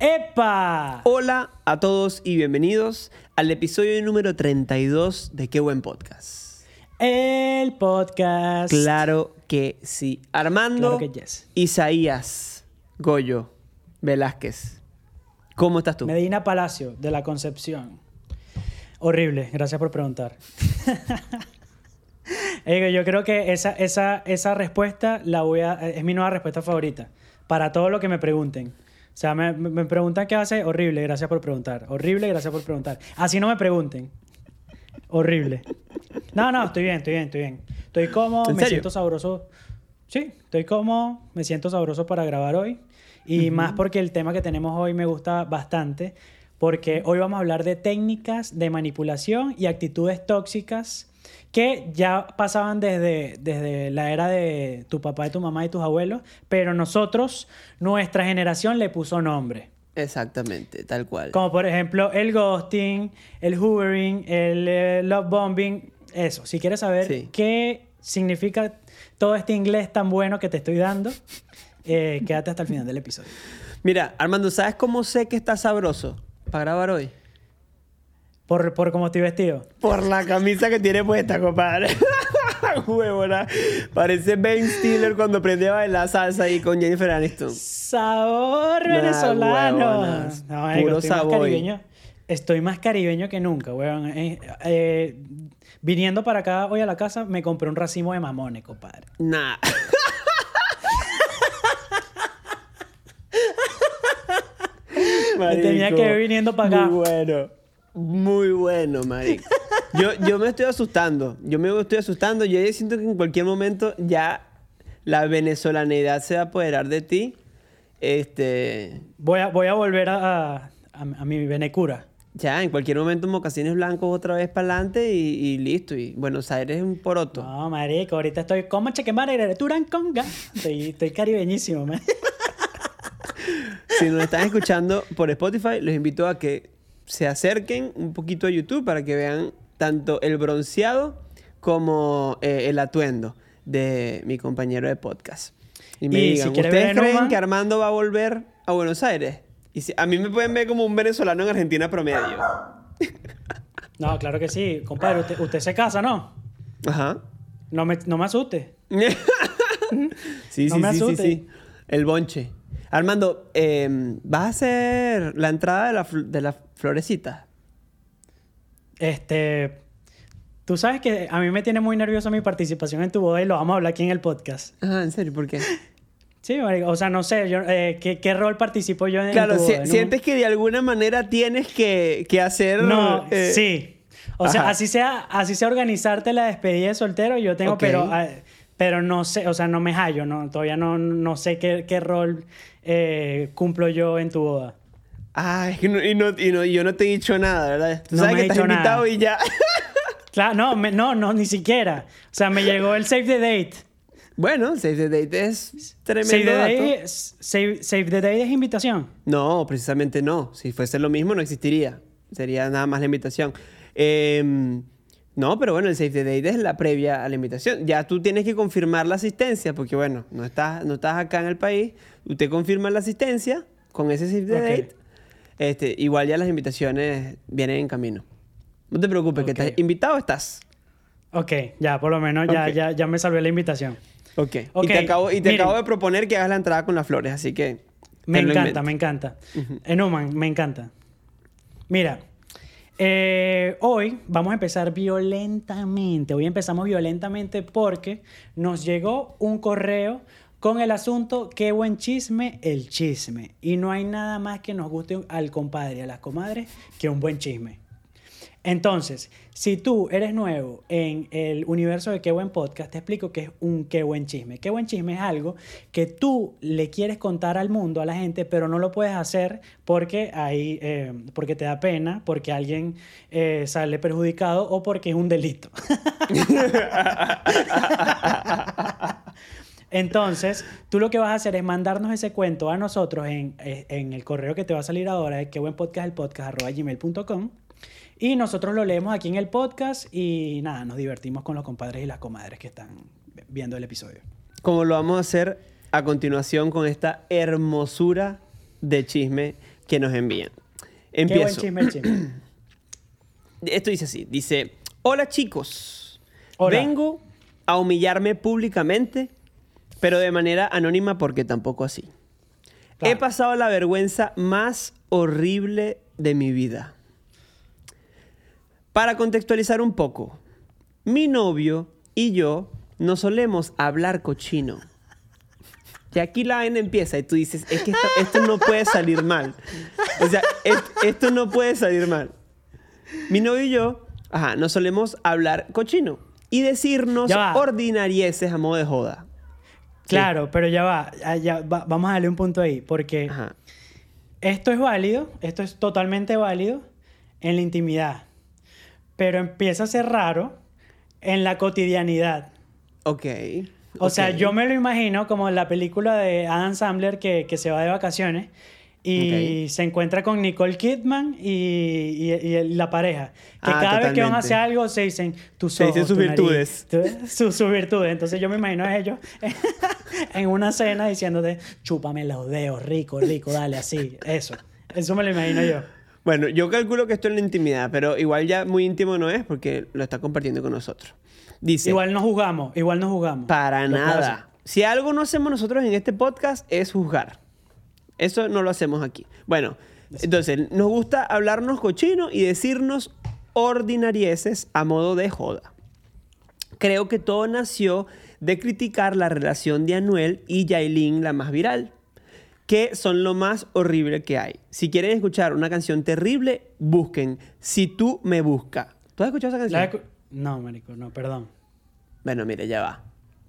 ¡Epa! Hola a todos y bienvenidos al episodio número 32 de Qué buen podcast. El podcast. Claro que sí. Armando Claro que yes. Isaías Goyo Velázquez. ¿Cómo estás tú? Medina Palacio, de la Concepción. Horrible, gracias por preguntar. Oiga, yo creo que esa, esa, esa respuesta la voy a, es mi nueva respuesta favorita. Para todo lo que me pregunten. O sea, me, me preguntan qué hace, horrible, gracias por preguntar. Horrible, gracias por preguntar. Así no me pregunten. Horrible. No, no, estoy bien, estoy bien, estoy bien. Estoy ¿En me serio? siento sabroso. Sí, estoy cómodo, me siento sabroso para grabar hoy. Y más porque el tema que tenemos hoy me gusta bastante. Porque hoy vamos a hablar de técnicas de manipulación y actitudes tóxicas que ya pasaban desde, desde la era de tu papá y tu mamá y tus abuelos, pero nosotros, nuestra generación le puso nombre. Exactamente, tal cual. Como por ejemplo el ghosting, el hoovering, el eh, love bombing, eso. Si quieres saber Sí. qué significa todo este inglés tan bueno que te estoy dando, eh, quédate hasta el final del episodio. Mira, Armando, ¿sabes cómo sé que está sabroso para grabar hoy? Por, por cómo estoy vestido. Por la camisa que tiene puesta, compadre. Huevona. Parece Ben Stiller cuando aprendió a bailar salsa ahí con Jennifer Aniston. Sabor Nah, venezolano. No, Puro estoy más sabor. caribeño. Estoy más caribeño que nunca, weón. Eh, eh, viniendo para acá hoy a la casa, me compré un racimo de mamones, compadre. Nah. Me tenía que ver viniendo para acá. Muy bueno. Muy bueno, marico. Yo, yo me estoy asustando. Yo me estoy asustando. Yo ya siento que en cualquier momento ya la venezolanidad se va a apoderar de ti. Este... Voy a, voy a volver a, a, a mi venecura. Ya, en cualquier momento mocasines blancos otra vez para adelante y, y listo. Y Buenos Aires es un poroto. No, marico, ahorita estoy como chequemare, turanconga. Estoy, estoy caribeñísimo, man. Si nos están escuchando por Spotify, los invito a que se acerquen un poquito a YouTube para que vean tanto el bronceado como eh, el atuendo de mi compañero de podcast. Y me Y si digan, ver ¿ustedes creen que Armando va a volver a Buenos Aires? Y si- a mí me pueden ver como un venezolano en Argentina promedio. No, claro que sí. Compadre, usted, usted se casa, ¿no? Ajá. No me, no me asuste. sí, No sí, me sí, sí. El bonche. Armando, eh, ¿vas a hacer la entrada de la, de la florecita? Este. Tú sabes que a mí me tiene muy nervioso mi participación en tu boda y lo vamos a hablar aquí en el podcast. Ah, ¿en serio? ¿Por qué? Sí. O sea, no sé, yo, eh, ¿qué, qué rol participo yo en, Claro, si-? ¿En un- sientes que de alguna manera tienes que, que hacer... No, eh, sí. O sea, así sea, así sea organizarte la despedida de soltero, yo tengo, Ok. pero, ah, pero no sé, o sea, no me hallo, no, todavía no, no sé qué, qué rol eh, cumplo yo en tu boda. Ah, es que no, y, no, y no- y yo no te he dicho nada, ¿verdad? Tú No sabes me que he estás dicho invitado nada. y ya. Claro, no, me- no, no, ni siquiera. O sea, me llegó el save the date. bueno, Save the Date es tremendo Save the, dato. date es- save, save the date es invitación. No, precisamente no. Si fuese lo mismo, no existiría. Sería nada más la invitación. Em, no, pero bueno, el Save the Date es la previa a la invitación. Ya tú tienes que confirmar la asistencia, porque bueno, no estás, no estás acá en el país. Usted confirma la asistencia con ese Save the. Date. Este, igual ya las invitaciones vienen en camino. No te preocupes, que Ok. estás invitado estás. Ok, ya, por lo menos ya, ya, ya me salvé la invitación. Ok. Ok, Y te, acabo, y te miren. acabo de proponer que hagas la entrada con las flores, así que. Me encanta, me encanta. Enuman, me encanta. Mira, eh, hoy vamos a empezar violentamente. Hoy empezamos violentamente porque nos llegó un correo con el asunto qué buen chisme, el chisme. Y no hay nada más que nos guste al compadre y a las comadres que un buen chisme. Entonces, si tú eres nuevo en el universo de Qué Buen Podcast, te explico qué es un Qué Buen Chisme. Qué Buen Chisme es algo que tú le quieres contar al mundo, a la gente, pero no lo puedes hacer porque, hay, eh, porque te da pena, porque alguien eh, sale perjudicado o porque es un delito. Entonces, tú lo que vas a hacer es mandarnos ese cuento a nosotros en, eh, en el correo que te va a salir ahora, de que buen podcast, el podcast, arroba gmail.com. Y nosotros lo leemos aquí en el podcast y nada, nos divertimos con los compadres y las comadres que están viendo el episodio. Como lo vamos a hacer a continuación con esta hermosura de chisme que nos envían. Qué buen Empiezo. chisme el chisme. Esto dice así, dice, hola chicos, Hola. vengo a humillarme públicamente, pero de manera anónima porque tampoco así. Claro. He pasado la vergüenza más horrible de mi vida. Para contextualizar un poco, mi novio y yo no solemos hablar cochino. Y aquí la vaina empieza y tú dices, es que esto, esto no puede salir mal. O sea, et- esto no puede salir mal. Mi novio y yo, ajá, nos solemos hablar cochino y decirnos ordinarieses a modo de joda. Claro, pero ya va, ah, ya va- vamos a darle un punto ahí, porque Ajá. esto es válido, esto es totalmente válido en la intimidad, pero empieza a ser raro en la cotidianidad. Ok. O sea, yo me lo imagino como en la película de Adam Sandler que, que se va de vacaciones y Ok. se encuentra con Nicole Kidman y, y- y la pareja. Que Ah, cada vez que van a totalmente. hacer algo se dicen tus Se dicen sus tu virtudes. tu- sus, sus virtudes. Entonces yo me imagino a ellos en una cena diciéndote, chúpame los dedos, rico, rico, dale, así. Eso. Eso me lo imagino yo. Bueno, yo calculo que esto es la intimidad, pero igual ya muy íntimo no es porque lo está compartiendo con nosotros. Dice, Igual no jugamos, igual no jugamos. para nada. Si algo no hacemos nosotros en este podcast es juzgar. Eso no lo hacemos aquí. Bueno, entonces, nos gusta hablarnos cochino y decirnos ordinarieses a modo de joda. Creo que todo nació de criticar la relación de Anuel y Yailin, la más viral, que son lo más horrible que hay. Si quieren escuchar una canción terrible, busquen Si tú me buscas. ¿Tú has escuchado esa canción? Escu- No, marico, no, perdón. Bueno, mire, ya va.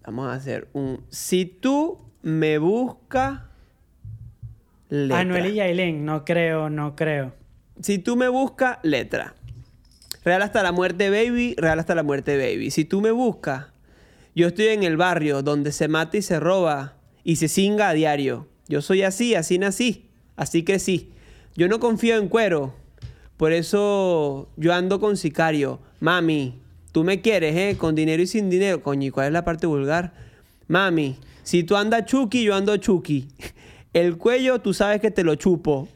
Vamos a hacer un. Si tú me buscas. Letra. Anuel y Yailin, no creo, no creo. Si tú me buscas, letra. Real hasta la muerte, baby. Real hasta la muerte, baby. Si tú me buscas, yo estoy en el barrio donde se mata y se roba y se cinga a diario. Yo soy así, así nací, así crecí. Yo no confío en cuero. Por eso yo ando con sicario. Mami, tú me quieres, ¿eh? Con dinero y sin dinero. Coño, ¿y cuál es la parte vulgar? Mami, si tú andas chuki, yo ando chuki. El cuello, tú sabes que te lo chupo.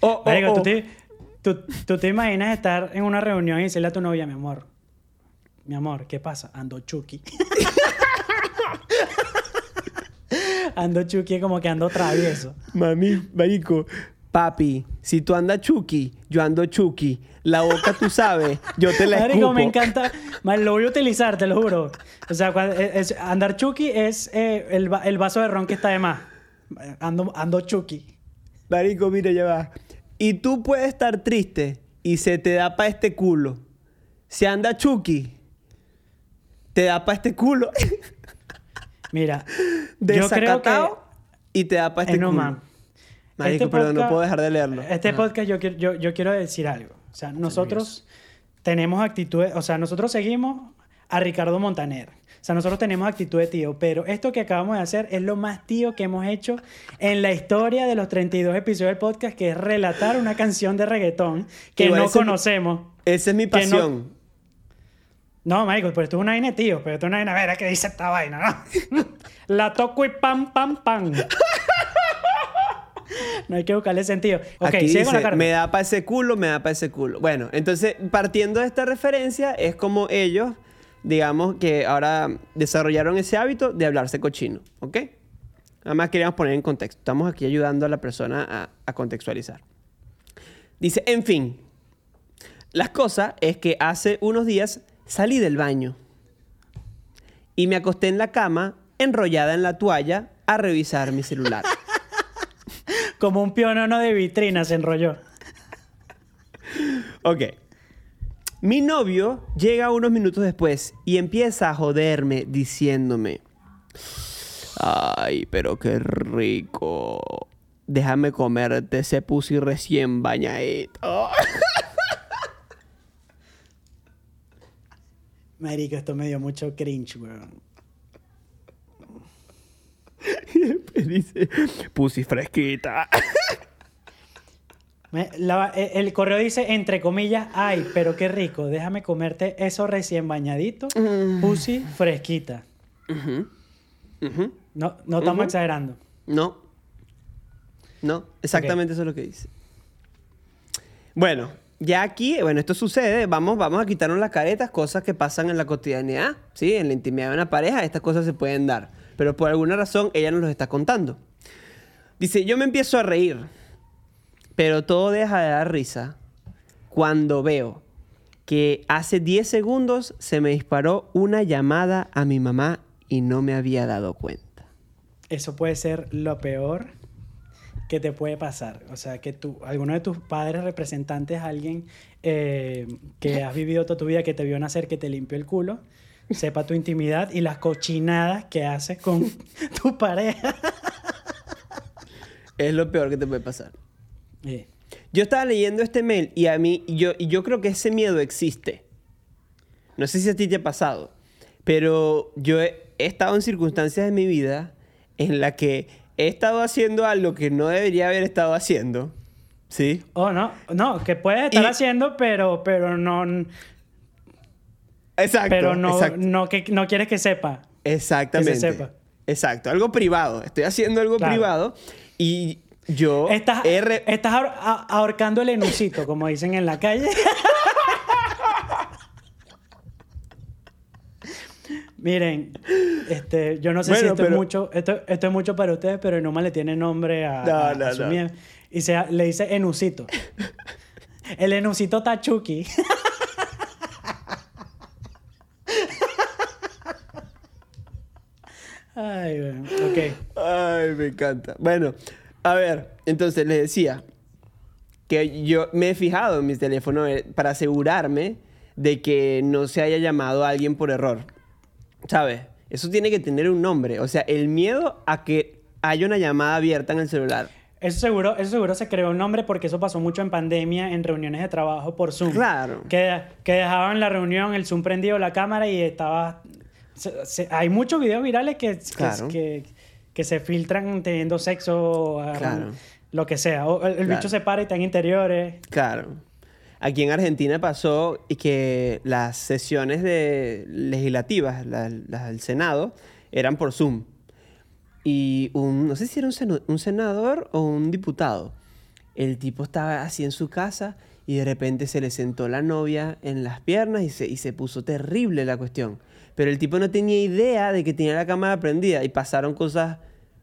Oh, oh, Marico, oh. ¿tú, te, tú, tú te imaginas estar en una reunión y decirle a tu novia, mi amor, mi amor, ¿qué pasa? Ando chuki. ando chuki como que ando travieso. Mami, marico, papi, si tú andas chuki, yo ando chuki. La boca tú sabes, yo te la Marico, escupo. me encanta. Man, lo voy a utilizar, te lo juro. O sea, cuando- es- andar chuki es eh, el, el vaso de ron que está de más. Ando, ando chuki. Marico, mira, ya va. Y tú puedes estar triste y se te da pa' este culo. Si anda chuki, te da pa' este culo. Mira, yo creo que... Desacatado y te da pa' este Eh, no, culo. man. Marico, Este perdón, no podcast- puedo dejar de leerlo. Este Ajá. podcast yo, quiero- yo, yo quiero decir algo. O sea, nosotros tenemos actitudes, o sea, nosotros seguimos a Ricardo Montaner. O sea, nosotros tenemos actitud de tío, pero esto que acabamos de hacer es lo más tío que hemos hecho en la historia de los 32 episodios del podcast, que es relatar una canción de reggaetón que Igual no ese- conocemos. Esa es mi no- pasión. No, marico, pero esto es una vaina tío, pero esto es una vaina, a ver, ¿qué dice esta vaina? no? la toco y pam, pam, pam. no hay que buscarle sentido. Ok, Aquí sigue con la dice, carta. me da para ese culo, me da para ese culo. Bueno, entonces, partiendo de esta referencia, es como ellos, digamos, que ahora desarrollaron ese hábito de hablarse cochino, ¿ok? Nada más queríamos poner en contexto. Estamos aquí ayudando a la persona a, a contextualizar. Dice, en fin, las cosas es que hace unos días salí del baño y me acosté en la cama, enrollada en la toalla, a revisar mi celular. Como un pionono de vitrina se enrolló. Ok. Mi novio llega unos minutos después y empieza a joderme diciéndome, ay, pero qué rico. Déjame comerte ese pussy recién bañadito. Marico, esto me dio mucho cringe, weón. Después dice, pussy fresquita. Me- la- e- el correo dice, entre comillas, ay, pero qué rico, déjame comerte eso recién bañadito, pussy fresquita. Ujú. No, no estamos Ujú. exagerando. No. No, exactamente eso es lo que dice. Bueno, ya aquí, bueno, esto sucede, vamos, vamos a quitarnos las caretas, cosas que pasan en la cotidianidad, ¿sí? En la intimidad de una pareja, estas cosas se pueden dar. Pero por alguna razón ella nos los está contando. Dice, yo me empiezo a reír, pero todo deja de dar risa cuando veo que hace 10 segundos se me disparó una llamada a mi mamá y no me había dado cuenta. Eso puede ser lo peor que te puede pasar. O sea, que tú, alguno de tus padres representantes, alguien eh, que has vivido toda tu vida, que te vio nacer, que te limpió el culo, sepa tu intimidad y las cochinadas que haces con tu pareja. Es lo peor que te puede pasar. Yo estaba leyendo este mail y a mí, yo, yo creo que ese miedo existe. No sé si a ti te ha pasado, pero yo he, he estado en circunstancias de mi vida en la que he estado haciendo algo que no debería haber estado haciendo. ¿Sí? Oh, no, no, que puedes estar Y- haciendo, pero, pero no, Exacto. pero no, exacto. no, que, no quieres que sepa. Exactamente. que se sepa. Exacto. Algo privado. Estoy haciendo algo Claro. privado y yo Estás, estás ahor- ahorcando el enucito, como dicen en la calle. Miren, este, yo no sé si esto, es mucho, esto, esto es mucho para ustedes, pero Enuma le tiene nombre a, No, a- a no, su no. Y se, le dice enucito. El enucito Tachuki. Ay, bueno, ok. Ay, me encanta. Bueno, a ver, entonces les decía que yo me he fijado en mi teléfono eh, para asegurarme de que no se haya llamado a alguien por error. ¿Sabes? Eso tiene que tener un nombre. O sea, el miedo a que haya una llamada abierta en el celular. Eso seguro, eso seguro se creó un nombre porque eso pasó mucho en pandemia, en reuniones de trabajo por Zoom. Claro. Que, que dejaban la reunión, el Zoom prendido, la cámara y estaba... se- se- hay muchos videos virales que, que- Claro. que, que se filtran teniendo sexo, agarran- Claro. lo que sea. O el, el Claro. bicho se para y está en interiores. Claro. Aquí en Argentina pasó y que las sesiones de legislativas, la- las del Senado, eran por Zoom. Y un, no sé si era un, seno- un senador o un diputado. El tipo estaba así en su casa y de repente se le sentó la novia en las piernas y se, y se puso terrible la cuestión. Pero el tipo no tenía idea de que tenía la cámara prendida y pasaron cosas,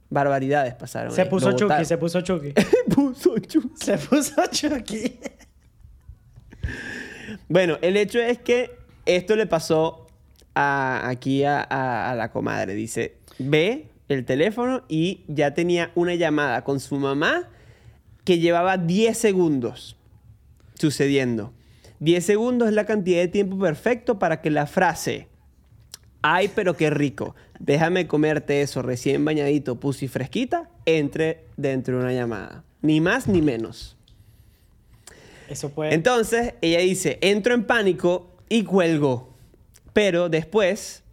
barbaridades pasaron. Se puso Chucky, se puso Chucky. puso Chucky. se puso Chucky. Bueno, el hecho es que esto le pasó a- aquí a, a- a la comadre. Dice, ve el teléfono y ya tenía una llamada con su mamá que llevaba 10 segundos sucediendo. 10 segundos es la cantidad de tiempo perfecto para que la frase, ay, pero qué rico, déjame comerte eso recién bañadito, pussy fresquita, entre dentro de una llamada. Ni más ni menos. Eso puede... Entonces, ella dice, entro en pánico y cuelgo. Pero después,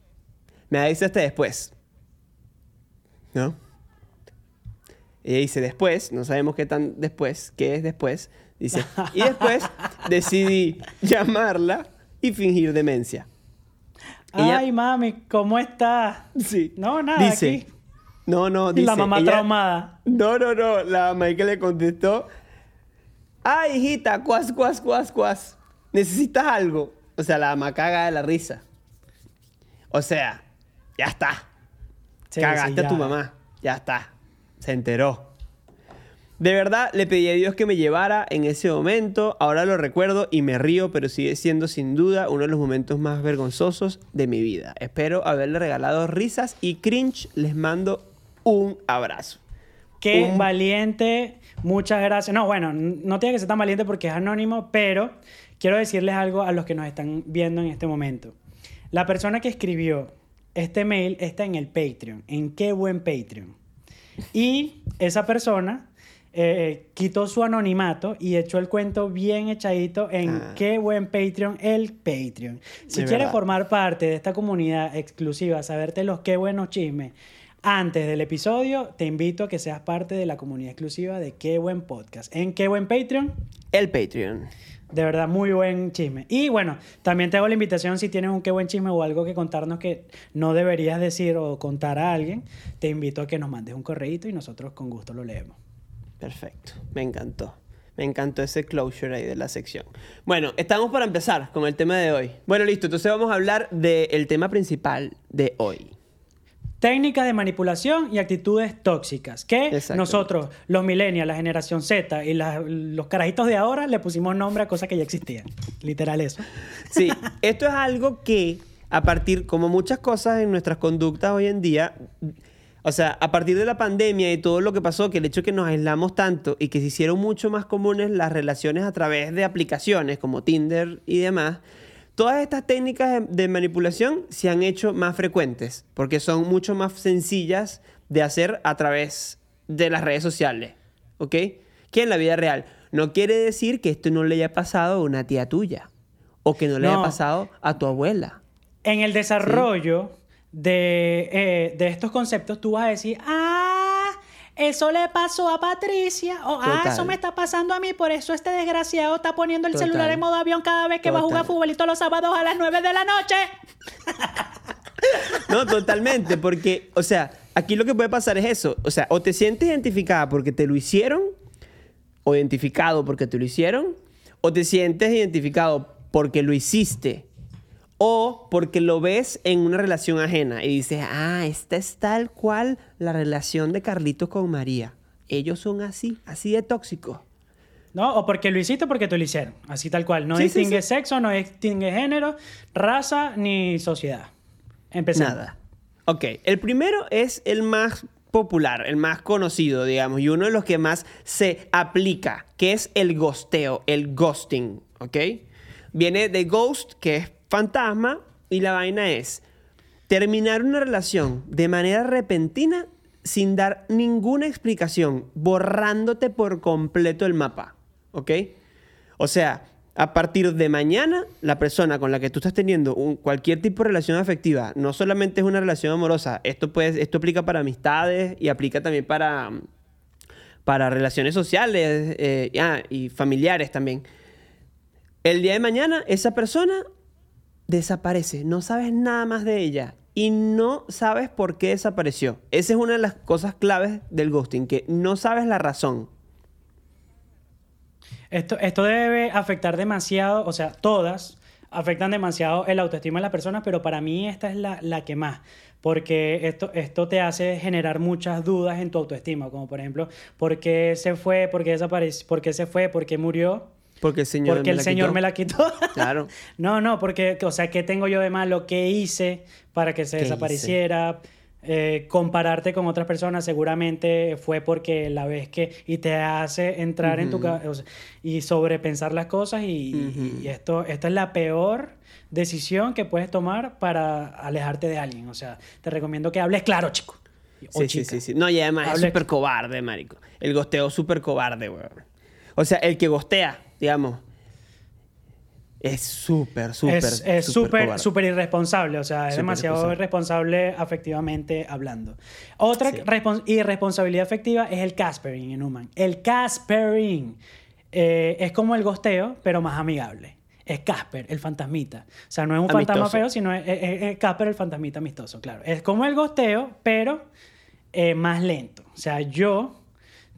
me dice hasta después. ¿No? Ella dice después, no sabemos qué tan después, qué es después. Dice, y después decidí llamarla y fingir demencia. Ella- Ay, mami, ¿cómo estás? Sí. No, nada, Dice, aquí. no, no, Y dice. la mamá ella- traumada. No, no, no. La mamá que le contestó. Ay, hijita, cuas, cuas, cuas, cuas. ¿Necesitas algo? O sea, la mamá caga de la risa. O sea, ya está. Sí, Cagaste sí, a tu mamá. Ya está. Se enteró. De verdad, le pedí a Dios que me llevara en ese momento. Ahora lo recuerdo y me río, pero sigue siendo sin duda uno de los momentos más vergonzosos de mi vida. Espero haberle regalado risas y cringe. Les mando un abrazo. Qué Un- valiente, muchas gracias. No, bueno, no tiene que ser tan valiente porque es anónimo, pero quiero decirles algo a los que nos están viendo en este momento. La persona que escribió este mail está en el Patreon, en qué buen Patreon. Y esa persona eh, quitó su anonimato y echó el cuento bien echadito en Ah. qué buen Patreon, el Patreon. Si De quieres verdad. formar parte de esta comunidad exclusiva, saberte los qué buenos chismes antes del episodio, te invito a que seas parte de la comunidad exclusiva de qué buen podcast. En qué buen Patreon, El Patreon. de verdad, muy buen chisme. Y bueno, también te hago la invitación si tienes un qué buen chisme o algo que contarnos que no deberías decir o contar a alguien, te invito a que nos mandes un correíto y nosotros con gusto lo leemos. Perfecto, me encantó. Me encantó ese closure ahí de la sección. Bueno, estamos para empezar con el tema de hoy. Bueno, listo, entonces vamos a hablar del tema principal de hoy. Técnicas de manipulación y actitudes tóxicas. Que nosotros, los millennials, la generación Z y la- los carajitos de ahora, le pusimos nombre a cosas que ya existían. Literal eso. Sí, esto es algo que a partir, como muchas cosas en nuestras conductas hoy en día, o sea, a partir de la pandemia y todo lo que pasó, que el hecho de que nos aislamos tanto y que se hicieron mucho más comunes las relaciones a través de aplicaciones como Tinder y demás, todas estas técnicas de, manipulación se han hecho más frecuentes porque son mucho más sencillas de hacer a través de las redes sociales, ¿ok? Que en la vida real. No quiere decir que esto no le haya pasado a una tía tuya o que no le haya pasado a tu abuela. En el desarrollo de, eh, de estos conceptos, tú vas a decir, ah, eso le pasó a Patricia, o ah, Total. eso me está pasando a mí, por eso este desgraciado está poniendo el Total. celular en modo avión cada vez que va a jugar futbolito los sábados a las 9 de la noche. No, totalmente, porque, o sea, aquí lo que puede pasar es eso. O sea, o te sientes identificada porque te lo hicieron, o identificado porque te lo hicieron, o te sientes identificado porque lo hiciste, o porque lo ves en una relación ajena y dices, ah, esta es tal cual la relación de Carlitos con María. Ellos son así, así de tóxicos. ¿No? O porque lo hiciste porque te lo hicieron. Así tal cual. No Sí, sí, distingue sí. sexo, no distingue género, raza ni sociedad. Empezamos. Nada. Ok, el primero es el más popular, el más conocido, digamos, y uno de los que más se aplica, que es el gosteo, el ghosting, ¿ok? Viene de ghost, que es fantasma, y la vaina es terminar una relación de manera repentina sin dar ninguna explicación, borrándote por completo el mapa, ¿ok? O sea, a partir de mañana, la persona con la que tú estás teniendo cualquier tipo de relación afectiva, no solamente es una relación amorosa, esto, puede, esto aplica para amistades y aplica también para, para relaciones sociales eh, ah, y familiares también. El día de mañana, esa persona desaparece, no sabes nada más de ella y no sabes por qué desapareció. Esa es una de las cosas claves del ghosting, que no sabes la razón. Esto, esto debe afectar demasiado, o sea, todas afectan demasiado el autoestima de las personas, pero para mí esta es la, la que más, porque esto, esto te hace generar muchas dudas en tu autoestima, como por ejemplo, ¿por qué se fue? ¿Por qué desapareció? ¿Por qué se fue? ¿Por qué murió? Porque el Señor porque me el la Señor quitó. me la quitó. Claro. no, no, porque, o sea, ¿qué tengo yo de malo? ¿Qué hice para que se desapareciera? Eh, compararte con otras personas seguramente fue porque la ves que y te hace entrar en tu ca- o sea, y sobrepensar las cosas y, y esto esto es la peor decisión que puedes tomar para alejarte de alguien o sea te recomiendo que hables claro chico o Sí, sí, chica. sí, sí. No, y además es súper cobarde, marico. El gosteo es súper cobarde, weón. O sea, el que gostea, digamos, es súper, súper, es es súper súper irresponsable, o sea, es demasiado irresponsable afectivamente hablando. Otra Sí. irresponsabilidad afectiva es el Caspering en Human. El Caspering eh, es como el gosteo, pero más amigable. Es Casper, el fantasmita. O sea, no es un fantasma feo, sino es, es- es Casper, el fantasmita amistoso, claro. Es como el gosteo, pero eh, más lento. O sea, yo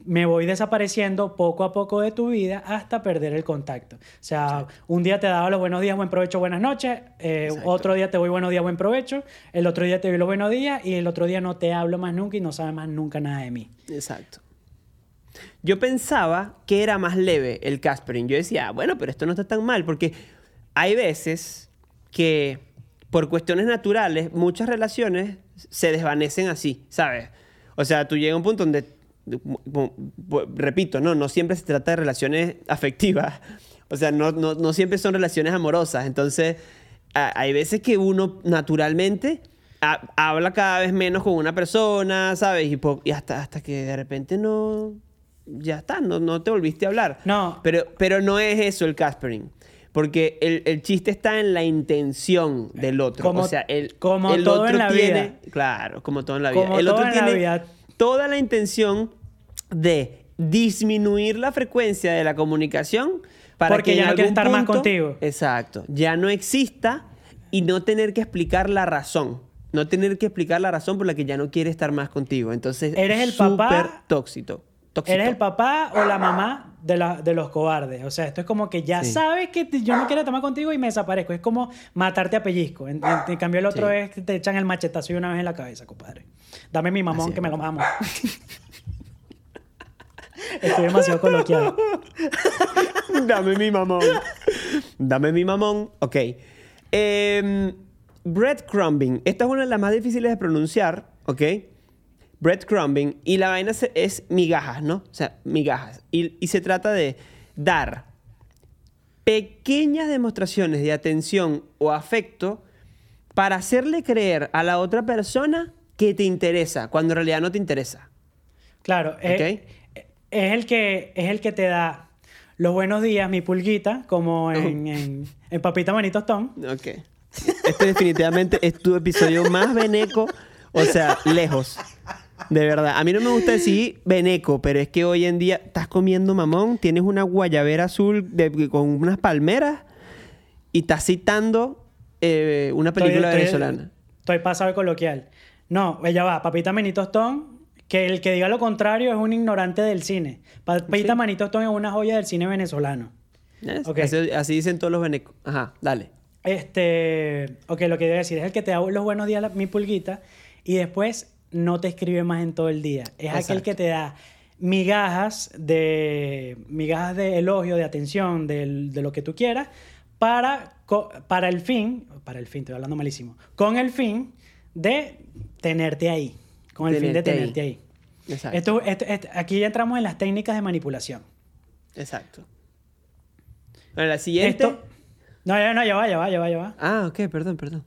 me voy desapareciendo poco a poco de tu vida hasta perder el contacto. O sea, un día te daba los buenos días, buen provecho, buenas noches, eh, otro día te voy buenos días, buen provecho, el otro día te doy los buenos días y el otro día no te hablo más nunca y no sabes más nunca nada de mí. Exacto. Yo pensaba que era más leve el Caspering. Yo decía, "Ah, bueno, pero esto no está tan mal, porque hay veces que por cuestiones naturales muchas relaciones se desvanecen así, ¿sabes? O sea, tú llegas a un punto donde, repito, no, no siempre se trata de relaciones afectivas O sea, no, no, no siempre son relaciones amorosas. Entonces, a- hay veces que uno naturalmente ha- habla cada vez menos con una persona, ¿sabes? Y, hasta, hasta que de repente no... Ya está, no, no te volviste a hablar. No. Pero, pero no es eso el Caspering. Porque el, el chiste está en la intención del otro. Como- o sea, el, como el todo otro en la tiene, vida. Claro, como todo en la vida. Como el todo otro en la tiene vida. toda la intención de disminuir la frecuencia de la comunicación para Porque que ya en no quiere algún estar más contigo. Exacto. Ya no exista y no tener que explicar la razón. No tener que explicar la razón por la que ya no quiere estar más contigo. Entonces, Eres el papá- tóxico. tóxico. Eres el papá o la mamá de, la- de los cobardes. O sea, esto es como que ya Sí. sabes que yo no quiero tomar contigo y me desaparezco. Es como matarte a pellizco. En, en- en cambio, el otro Sí. es que te echan el machetazo y una vez en la cabeza, compadre. Dame mi mamón Así es. que me lo mamo. Estoy demasiado coloquial. Dame mi mamón. Dame mi mamón. Ok. Em, breadcrumbing. Esta es una de las más difíciles de pronunciar, ¿ok? Breadcrumbing. Y la vaina es migajas, ¿no? O sea, migajas. Y, y se trata de dar pequeñas demostraciones de atención o afecto para hacerle creer a la otra persona que te interesa, cuando en realidad no te interesa. Claro, eh, es, el que, es el que te da los buenos días, mi pulguita, como en, en, en Papita Manito Stone. Ok. Este definitivamente es tu episodio más veneco, o sea, lejos. De verdad. A mí no me gusta decir veneco, pero es que hoy en día estás comiendo mamón, tienes una guayabera azul de- con unas palmeras y estás citando eh, una película Estoy- venezolana. Estoy pasado de coloquial. No, ella va, Papita Manito Stone, que el que diga lo contrario es un ignorante del cine. Papita Sí. Manito es una joya del cine venezolano. ¿Ves? Ok. Así, así dicen todos los venecos. Ajá, dale. Este, ok, lo que iba a decir es el que te da los buenos días, la- mi pulguita, y después no te escribe más en todo el día. Es aquel que te da migajas de migajas de elogio, de atención, de, lo que tú quieras, para, para el fin, para el fin, estoy hablando malísimo, con el fin de tenerte ahí, con el fin de Tenerte ahí. Exacto. Esto, esto- esto- aquí ya entramos en las técnicas de manipulación. Exacto. Bueno, la siguiente. Esto, no, ya, no, ya va, ya va, ya va, ya va. Ah, ok, perdón, perdón.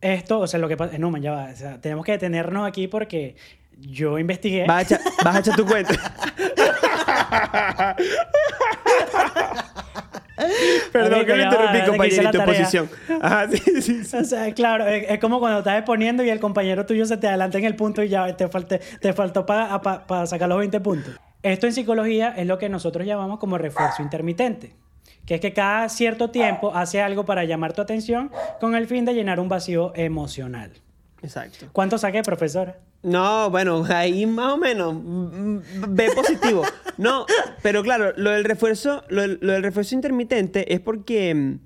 Esto, o sea, lo que pasa, no, man, ya va, o sea, tenemos que detenernos aquí porque yo investigué. Vas a echar, vas a echar tu cuenta. Perdón que lo va, interrumpí, compañerito, tarea. posición. Ajá, sí, sí, sí. O sea, claro, es, es como cuando estás exponiendo y el compañero tuyo se te adelanta en el punto y ya te, falte- te faltó para sacar los 20 puntos. Esto en psicología es lo que nosotros llamamos como refuerzo intermitente, que es que cada cierto tiempo hace algo para llamar tu atención con el fin de llenar un vacío emocional. Exacto. ¿Cuánto saqué, profesora? No, bueno, ahí más o menos. mm, Ve positivo. No, pero claro, lo del refuerzo, lo del, lo del refuerzo intermitente es porque mm,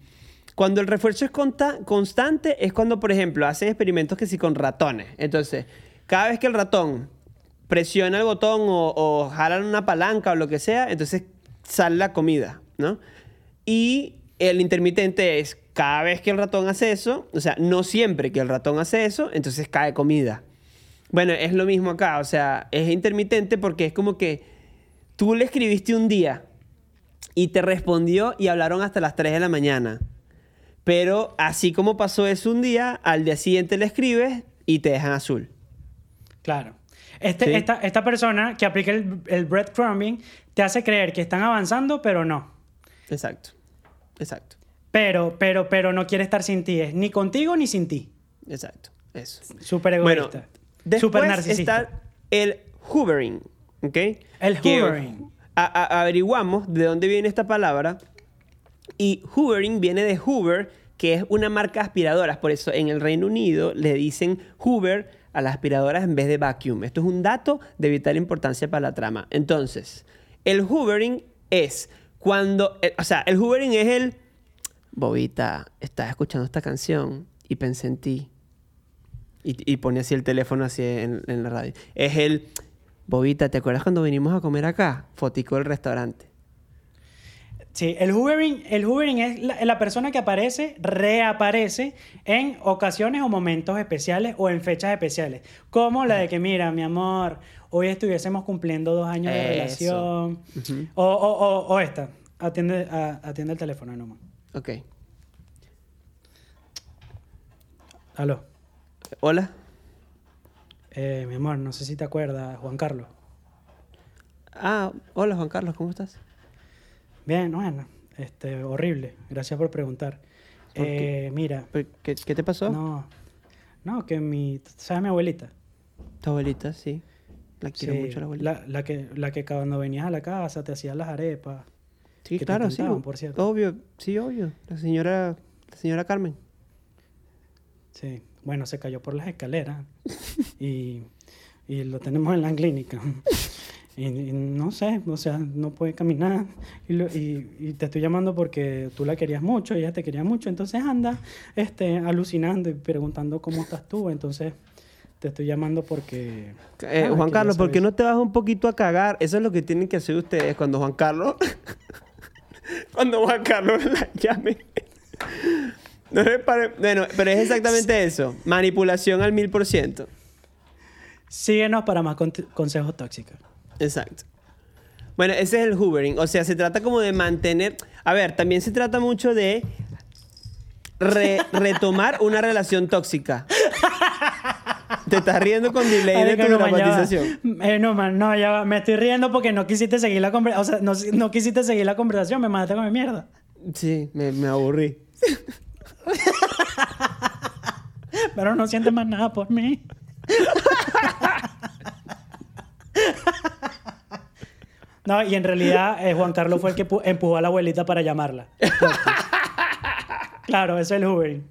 cuando el refuerzo es constante es cuando, por ejemplo, hacen experimentos que sí con ratones. Entonces, cada vez que el ratón presiona el botón o, o jalan una palanca o lo que sea, entonces sale la comida, ¿no? Y el intermitente es cada vez que el ratón hace eso, o sea, no siempre que el ratón hace eso, entonces cae comida. Bueno, es lo mismo acá, o sea, es intermitente porque es como que tú le escribiste un día y te respondió y hablaron hasta las 3 de la mañana. Pero así como pasó eso un día, al día siguiente le escribes y te dejan azul. Claro. Este, Sí. esta, esta persona que aplica el, el breadcrumbing te hace creer que están avanzando, pero no. Exacto. Exacto. Pero, pero, pero no quiere estar sin ti. Es ni contigo ni sin ti. Exacto. Eso. Súper Bueno, egoísta. después Súper narcisista. está el hoovering, ¿ok? El hoovering. a- a- averiguamos de dónde viene esta palabra y hoovering viene de Hoover, que es una marca de aspiradoras. Por eso en el Reino Unido le dicen Hoover a las aspiradoras en vez de vacuum. Esto es un dato de vital importancia para la trama. Entonces, el hoovering es cuando, eh, o sea, el hoovering es el, Bobita, estás escuchando esta canción y pensé en ti. Y, y pone así el teléfono así en, en la radio. Es el, Bobita, ¿te acuerdas cuando vinimos a comer acá? Fotico del restaurante. Sí, el hoovering, el hoovering es la, la persona que aparece, reaparece en ocasiones o momentos especiales o en fechas especiales. Como la de que, mira, mi amor, hoy estuviésemos cumpliendo dos años de Eso. relación. o, o- o- o esta. atiende, a- atiende el teléfono, Numan. Ok. Aló. Hola. Eh, mi amor, no sé si te acuerdas, Juan Carlos. Ah, hola Juan Carlos, ¿cómo estás? Bien, bueno, este, horrible. Gracias por preguntar. Eh, mira, ¿Qué, qué- qué te pasó? no, no, que mi, ¿sabes mi abuelita? Tu abuelita, sí. La quiero Sí, mucho la abuelita. La, la que, la que cuando venías a la casa te hacía las arepas. Sí, que te claro, sí. encantaban, por cierto. Obvio, sí, obvio. La señora, la señora Carmen. Sí, bueno, se cayó por las escaleras y, y lo tenemos en la clínica. Y, y no sé, o sea, no puede caminar. Y, lo- y- y te estoy llamando porque tú la querías mucho, ella te quería mucho. Entonces anda este, alucinando y preguntando cómo estás tú. Entonces te estoy llamando porque... Eh, ah, Juan Carlos, ¿por qué no te vas un poquito a cagar? Eso es lo que tienen que hacer ustedes cuando Juan Carlos. cuando Juan Carlos la llame. No reparen- Bueno, pero es exactamente eso. Manipulación al mil por ciento. Síguenos para más con- consejos tóxicos. Exacto. Bueno, ese es el hoovering. O sea, se trata como de mantener. A ver, también se trata mucho de re- retomar una relación tóxica. Te estás riendo con delay de Marico, tu no, ya. Eh, no, man, no, ya va. Me estoy riendo porque no quisiste seguir la conversación. O sea, no, no quisiste seguir la conversación, me mandaste con mi mierda. Sí, me, me aburrí. Pero no sientes más nada por mí. No, y en realidad eh, Juan Carlos fue el que pu- empujó a la abuelita para llamarla. Claro, eso es el Hoovering.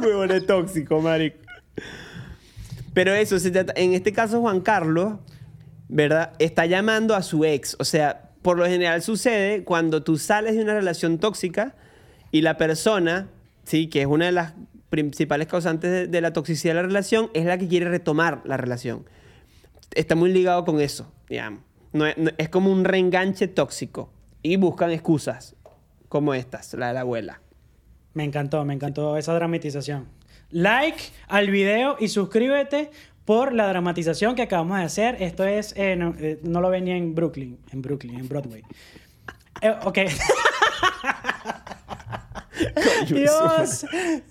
Huevón es tóxico, marico. Pero eso, en este caso Juan Carlos, ¿verdad? Está llamando a su ex. O sea, por lo general sucede cuando tú sales de una relación tóxica y la persona, sí, que es una de las principales causantes de, la toxicidad de la relación, es la que quiere retomar la relación. Está muy ligado con eso, digamos. Es, es como un reenganche tóxico. Y buscan excusas como estas, la de la abuela. Me encantó, me encantó esa dramatización. Like al video y suscríbete por la dramatización que acabamos de hacer. Esto es, eh, no, eh, no lo venía en Brooklyn, en Brooklyn, en Broadway. Eh, ok. Dios,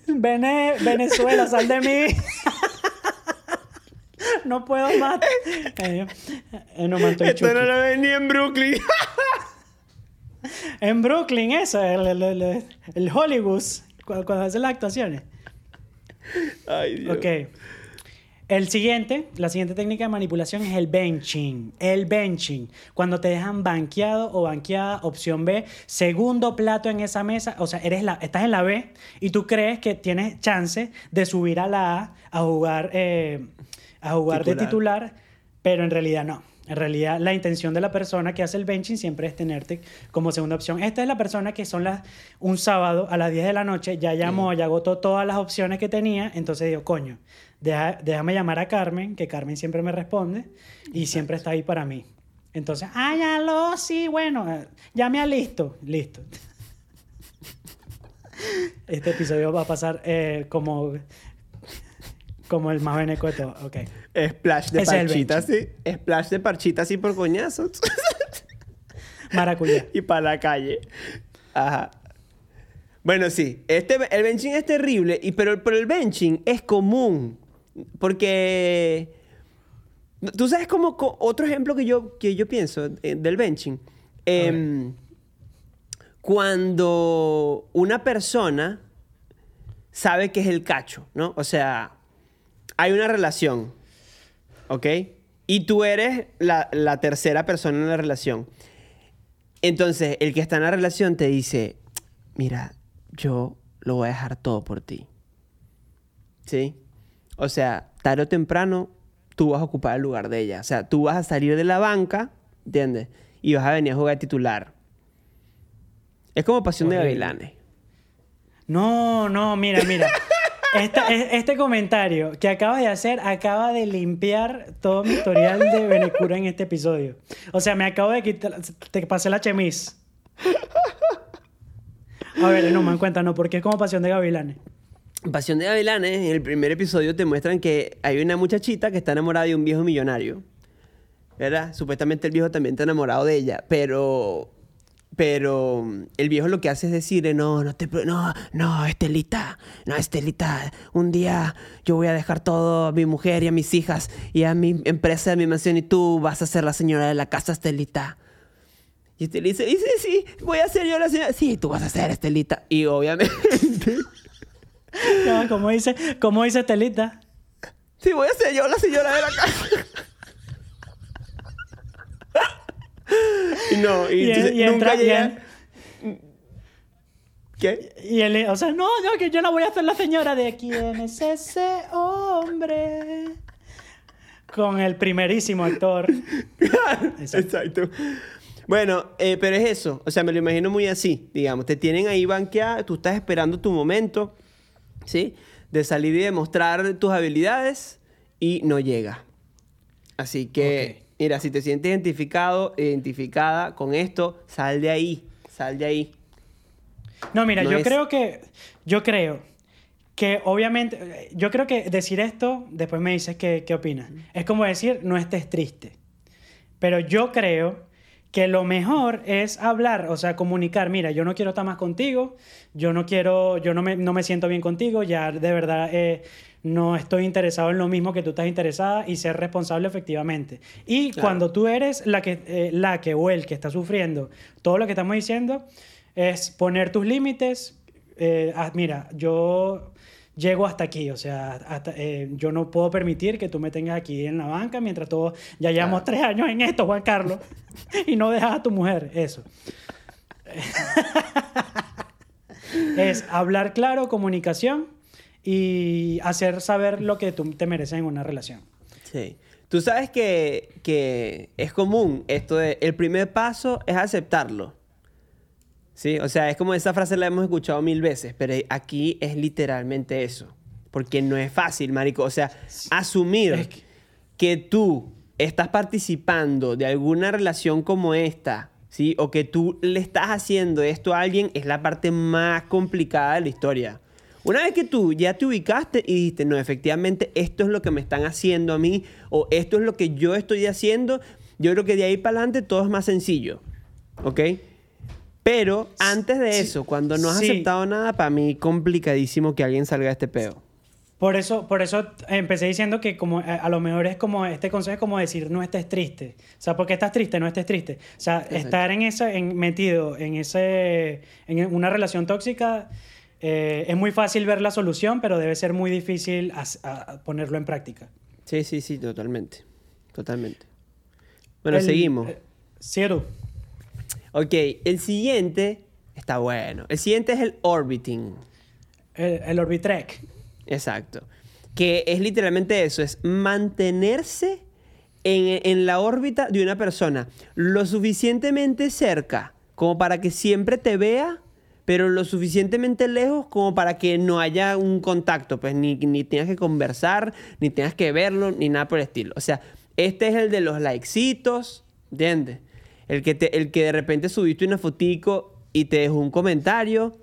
Vene- Venezuela, sal de mí. no puedo más. Eh, no, man, estoy Esto no lo venía en Brooklyn. En Brooklyn, eso, el, el, el- el Hollywood, cuando, cuando hacen las actuaciones. Ay, Dios. Ok. El siguiente, la siguiente técnica de manipulación es el benching. El benching. Cuando te dejan banqueado o banqueada, opción B, segundo plato en esa mesa, o sea, eres la, estás en la B y tú crees que tienes chance de subir a la A a jugar, eh, a jugar de titular, pero en realidad no. En realidad, la intención de la persona que hace el benching siempre es tenerte como segunda opción. Esta es la persona que son las un sábado a las 10 de la noche, ya llamó, ya agotó todas las opciones que tenía, entonces digo, coño, deja- déjame llamar a Carmen, que Carmen siempre me responde y siempre está ahí para mí. Entonces, aló, sí, bueno, eh, ya me alisto, listo. Este episodio va a pasar eh, como, como el más beneco de todo. Ok. Splash de Ese es el parchita, así. Splash de parchita así por coñazos. Maracuyá. y para la calle. Ajá. Bueno, sí. Este, el benching es terrible, y, pero, pero el benching es común. Porque. Tú sabes como co- otro ejemplo que yo, que yo pienso eh, del benching. Em, cuando una persona sabe que es el cacho, ¿no? O sea, hay una relación, ¿ok? Y tú eres la, la tercera persona en la relación. Entonces, el que está en la relación te dice, mira, yo lo voy a dejar todo por ti. ¿Sí? O sea, tarde o temprano, tú vas a ocupar el lugar de ella. O sea, tú vas a salir de la banca, ¿entiendes? Y vas a venir a jugar titular. Es como pasión de gavilanes. No, no, mira, mira. Este comentario que acabas de hacer acaba de limpiar todo mi historial de Benecura en este episodio. O sea, me acabo de quitar. Te pasé la chemis. A ver, no, man, cuéntanos, ¿por qué es como pasión de gavilanes? Pasión de Gavilanes, en el primer episodio te muestran que hay una muchachita que está enamorada de un viejo millonario. ¿verdad? Supuestamente el viejo también está enamorado de ella, pero pero mm, el viejo lo que hace es decirle, no, no te, no, no, Estelita, no, Estelita, un día yo voy a dejar todo a mi mujer y a mis hijas y a mi empresa, a mi mansión y tú vas a ser la señora de la casa, Estelita. Y Estelita dice, sí, sí, voy a ser yo la señora. Sí, tú vas a ser Estelita. Y obviamente, Ya, Como dice, como dice Telita. sí, voy a ser yo la señora de la casa. No, y, Y, entonces y nunca llega... ¿Qué? y él, o sea, no, no, que yo no voy a ser la señora de quién es ese hombre. Con el primerísimo actor. Exacto. Exacto. Bueno, eh, pero es eso. O sea, me lo imagino muy así, digamos. Te tienen ahí banqueada, tú estás esperando tu momento, ¿sí? De salir y demostrar tus habilidades y no llega. Así que. Mira, si te sientes identificado, identificada con esto, sal de ahí, sal de ahí. No, mira, No yo es- creo que. Yo creo que obviamente. Yo creo que decir esto, después me dices qué, qué opinas. Es como decir, no estés triste. Pero yo creo que lo mejor es hablar, o sea, comunicar, mira, yo no quiero estar más contigo, yo no quiero, yo no me, no me siento bien contigo, ya de verdad eh, no estoy interesado en lo mismo que tú estás interesada y ser responsable efectivamente. Y Claro. cuando tú eres la que, eh, la que o el que está sufriendo todo lo que estamos diciendo, es poner tus límites, eh, ah, mira, yo llego hasta aquí, o sea, hasta, eh, yo no puedo permitir que tú me tengas aquí en la banca mientras todos ya llevamos tres años en esto, Juan Carlos, y no dejas a tu mujer, eso. es hablar claro, comunicación y hacer saber lo que tú te mereces en una relación. Sí. Tú sabes que, que es común esto de el primer paso es aceptarlo. Sí, o sea, es como esa frase la hemos escuchado mil veces, pero aquí es literalmente eso. Porque no es fácil, marico. O sea, asumir Es que- que tú estás participando de alguna relación como esta, ¿sí? O que tú le estás haciendo esto a alguien es la parte más complicada de la historia. Una vez que tú ya te ubicaste y dijiste, no, efectivamente, esto es lo que me están haciendo a mí, o esto es lo que yo estoy haciendo, yo creo que de ahí para adelante todo es más sencillo. ¿Ok? Pero antes de Sí. eso, cuando no has Sí. aceptado nada, para mí complicadísimo que alguien salga de este peo. Por eso, por eso empecé diciendo que como a, a lo mejor es como este consejo es como decir no estés triste. O sea, porque estás triste, no estés triste. O sea, estar en ese, en, metido en ese, en una relación tóxica eh, es muy fácil ver la solución, pero debe ser muy difícil a- a ponerlo en práctica. Sí, sí, sí, totalmente. Totalmente. Bueno, El- seguimos. eh, sí, Edu. Ok, el siguiente está bueno. El siguiente es el orbiting. El, el Orbitrek. Exacto. Que es literalmente eso, es mantenerse en, en la órbita de una persona lo suficientemente cerca como para que siempre te vea, pero lo suficientemente lejos como para que no haya un contacto, pues ni, ni tengas que conversar, ni tengas que verlo, ni nada por el estilo. O sea, este es el de los likecitos, ¿entiendes? El que, te- el que de repente subiste una fotico y te dejó un comentario,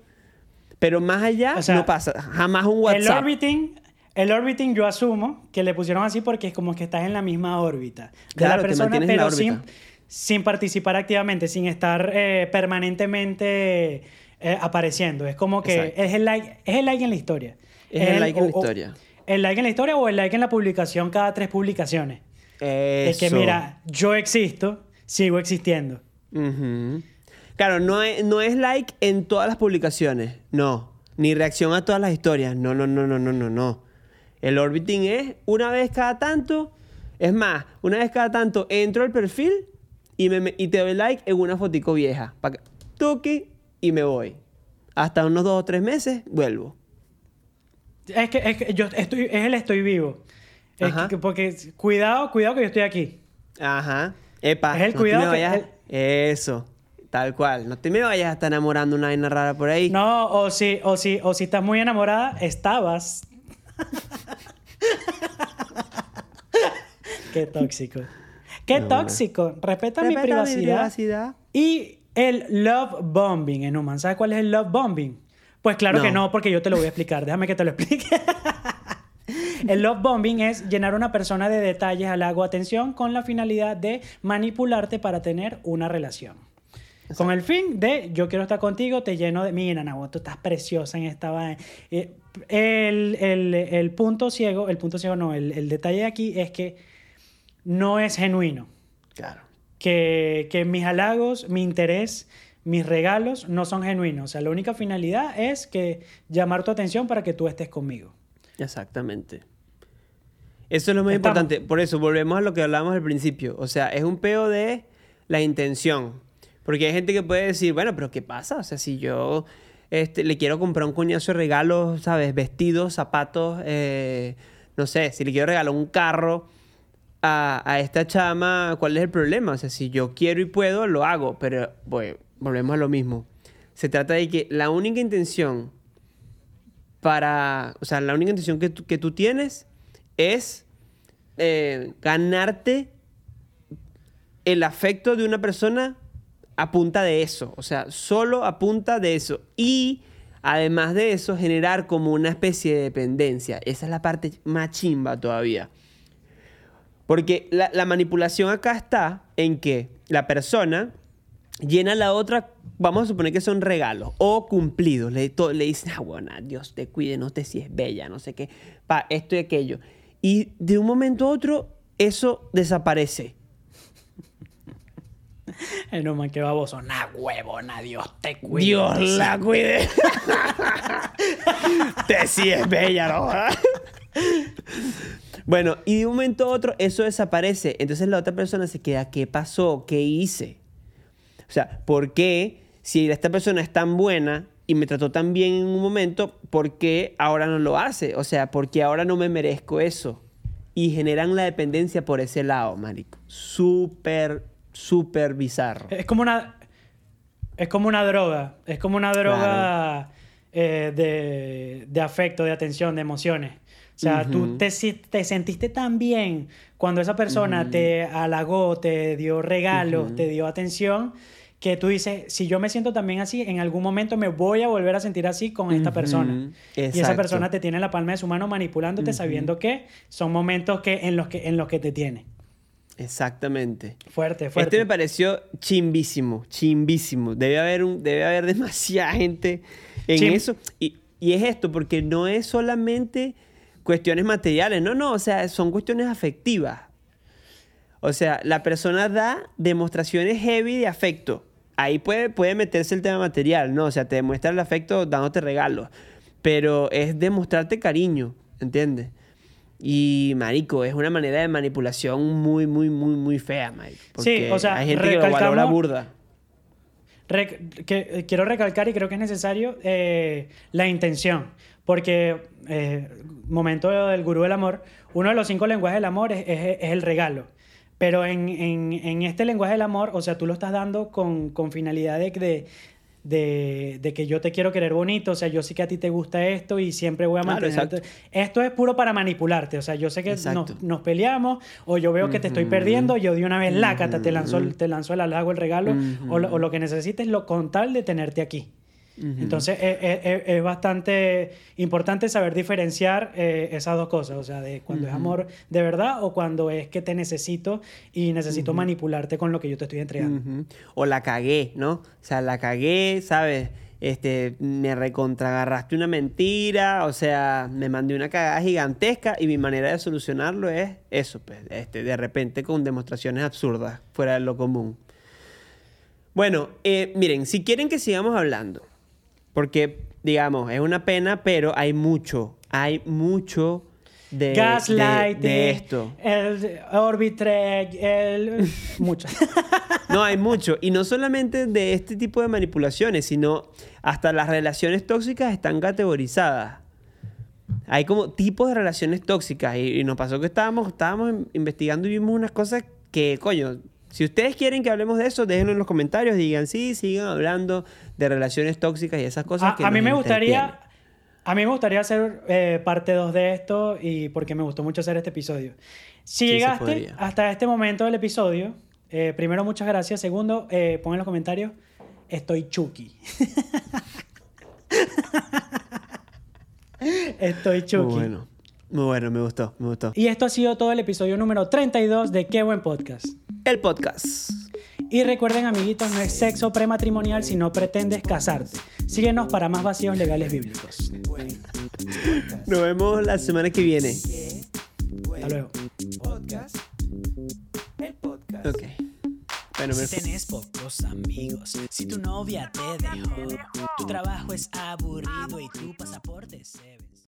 pero más allá O sea, no pasa, jamás un El WhatsApp. orbiting, el orbiting yo asumo que le pusieron así porque es como que estás en la misma órbita de Claro, la persona, en la pero sin, sin participar activamente, sin estar eh, permanentemente eh, apareciendo. Es como que Exacto. es el, like, es el like en la historia. Es el like en la o- historia. el like en la historia o el like en la publicación cada tres publicaciones. Es que mira, yo existo, sigo existiendo. Claro, no es, no es like en todas las publicaciones, no. Ni reacción a todas las historias, no, no, no, no, no, no, no. El orbiting es una vez cada tanto, es más, una vez cada tanto entro al perfil y, me, y te doy like en una fotico vieja. Pa que- Tuki y me voy. Hasta unos dos o tres meses vuelvo. Es que, es que yo estoy, es el estoy vivo. Es Ajá. que- porque cuidado, cuidado que yo estoy aquí. Ajá. Epa, Es el no te cuidado que- Eso, tal cual. No te me vayas a estar enamorando una vaina rara por ahí. No, o si, o si, o si estás muy enamorada, estabas. Qué tóxico. Qué No, tóxico. Respeta, mi privacidad. Y el love bombing en Human. ¿Sabes cuál es el love bombing? Pues claro que No. porque yo te lo voy a explicar. Déjame que te lo explique. El love bombing es llenar a una persona de detalles, halago, atención con la finalidad de manipularte para tener una relación. Con el fin de yo quiero estar contigo, te lleno de. Mira, Nahua, tú estás preciosa en esta. Eh, el, el- el punto ciego, el punto ciego no, el, el detalle aquí es que no es genuino. Claro. Que, que mis halagos, mi interés, mis regalos no son genuinos. O sea, la única finalidad es que llamar tu atención para que tú estés conmigo. Exactamente. Eso es lo más Estamos. importante. Por eso, volvemos a lo que hablábamos al principio. O sea, es un peo de la intención. Porque hay gente que puede decir, bueno, pero ¿qué pasa? O sea, si yo este, le quiero comprar un coñazo de regalos, ¿sabes? Vestidos, zapatos, eh, no sé, si le quiero regalar un carro a, a esta chama, ¿cuál es el problema? O sea, si yo quiero y puedo, lo hago. Pero, bueno, volvemos a lo mismo. Se trata de que la única intención para, o sea, la única intención que que tú tienes es eh, ganarte el afecto de una persona a punta de eso, o sea, solo a punta de eso. Y además de eso, generar como una especie de dependencia. Esa es la parte más chimba todavía. Porque la, la manipulación acá está en que la persona llena a la otra, vamos a suponer que son regalos o cumplidos. Le, to- le dicen, ah, bueno, Dios te cuide, no sé si es bella, no sé qué, pa, esto y aquello. Y de un momento a otro, eso desaparece. Eh, no, man, qué baboso. Nah, huevona, Dios te cuide. Dios la cuide. te sí es bella, ¿no? Bueno, y de un momento a otro eso desaparece. Entonces la otra persona se queda, ¿qué pasó? ¿Qué hice? O sea, ¿por qué si esta persona es tan buena y me trató tan bien en un momento, ¿por qué ahora no lo hace? O sea, ¿por qué ahora no me merezco eso? Y generan la dependencia por ese lado, marico. Súper, súper bizarro. Es como una. Es como una droga. Es como una droga eh, de, de afecto, de atención, de emociones. O sea, tú Ujú. te, si- te sentiste tan bien cuando esa persona te halagó, te dio regalos, te dio atención, que tú dices, si yo me siento también así, en algún momento me voy a volver a sentir así con esta persona. Y esa Exacto. persona te tiene en la palma de su mano manipulándote, sabiendo que son momentos que, en, los que, en los que te tiene. Exactamente. Fuerte, fuerte. Este me pareció chimbísimo, chimbísimo. Debe haber, un, debe haber demasiada gente en Chim- eso. Y, y es esto, porque no es solamente cuestiones materiales, no, no, o sea, son cuestiones afectivas. O sea, la persona da demostraciones heavy de afecto. Ahí puede, puede meterse el tema material, ¿no? O sea, te demuestra el afecto dándote regalos. Pero es demostrarte cariño, ¿entiendes? Y, marico, es una manera de manipulación muy, muy, muy, muy fea, marico. Porque o sea, hay gente que lo valora burda. Rec- que, eh, quiero recalcar y creo que es necesario eh, la intención, porque, eh, momento del gurú del amor, uno de los cinco lenguajes del amor es, es- es el regalo. Pero en, en- en este lenguaje del amor, o sea, tú lo estás dando con, con finalidad de, de, de- de que yo te quiero querer bonito, o sea, yo sé que a ti te gusta esto y siempre voy a Claro, mantenerte. exacto. Esto es puro para manipularte, o sea, yo sé que nos, nos peleamos o yo veo que te estoy perdiendo, yo de una vez lácata, te lanzo, el- Ujú. te lanzo el halago, el regalo o, o lo que necesites lo, con tal de tenerte aquí. Entonces es, es- es- es bastante importante saber diferenciar eh, esas dos cosas, o sea, de cuando es amor de verdad o cuando es que te necesito y necesito manipularte con lo que yo te estoy entregando. O la cagué, ¿no? O sea, la cagué, ¿sabes? Este, me recontragarraste una mentira, o sea, me mandé una cagada gigantesca y mi manera de solucionarlo es eso, pues, este, de repente con demostraciones absurdas, fuera de lo común. Bueno, eh, miren, si quieren que sigamos hablando, porque, digamos, es una pena, pero hay mucho, hay mucho de, de- Gaslighting, de esto. el Orbitrek, el... mucho. No, hay mucho. Y no solamente de este tipo de manipulaciones, sino hasta las relaciones tóxicas están categorizadas. Hay como tipos de relaciones tóxicas. Y, y nos pasó que estábamos, estábamos in- investigando y vimos unas cosas que, coño, si ustedes quieren que hablemos de eso, déjenlo en los comentarios. Digan, sí, sigan hablando de relaciones tóxicas y esas cosas a, que a mí me gustaría a mí me gustaría hacer eh, parte 2 de esto y porque me gustó mucho hacer este episodio si Sí, llegaste hasta este momento del episodio eh, primero muchas gracias segundo eh, pon en los comentarios estoy chucky estoy chucky Bueno. Muy bueno, me gustó, me gustó. Y esto ha sido todo el episodio número 32 de Qué buen podcast. El podcast. Y recuerden, amiguitos, no es sexo prematrimonial si no pretendes casarte. Síguenos para más vacíos legales bíblicos. Nos vemos la semana que viene. Hasta luego. Podcast. El podcast. Ok. Bueno, me Si tenés pocos amigos, si tu novia te dejó, tu trabajo es aburrido y tu pasaporte se ve.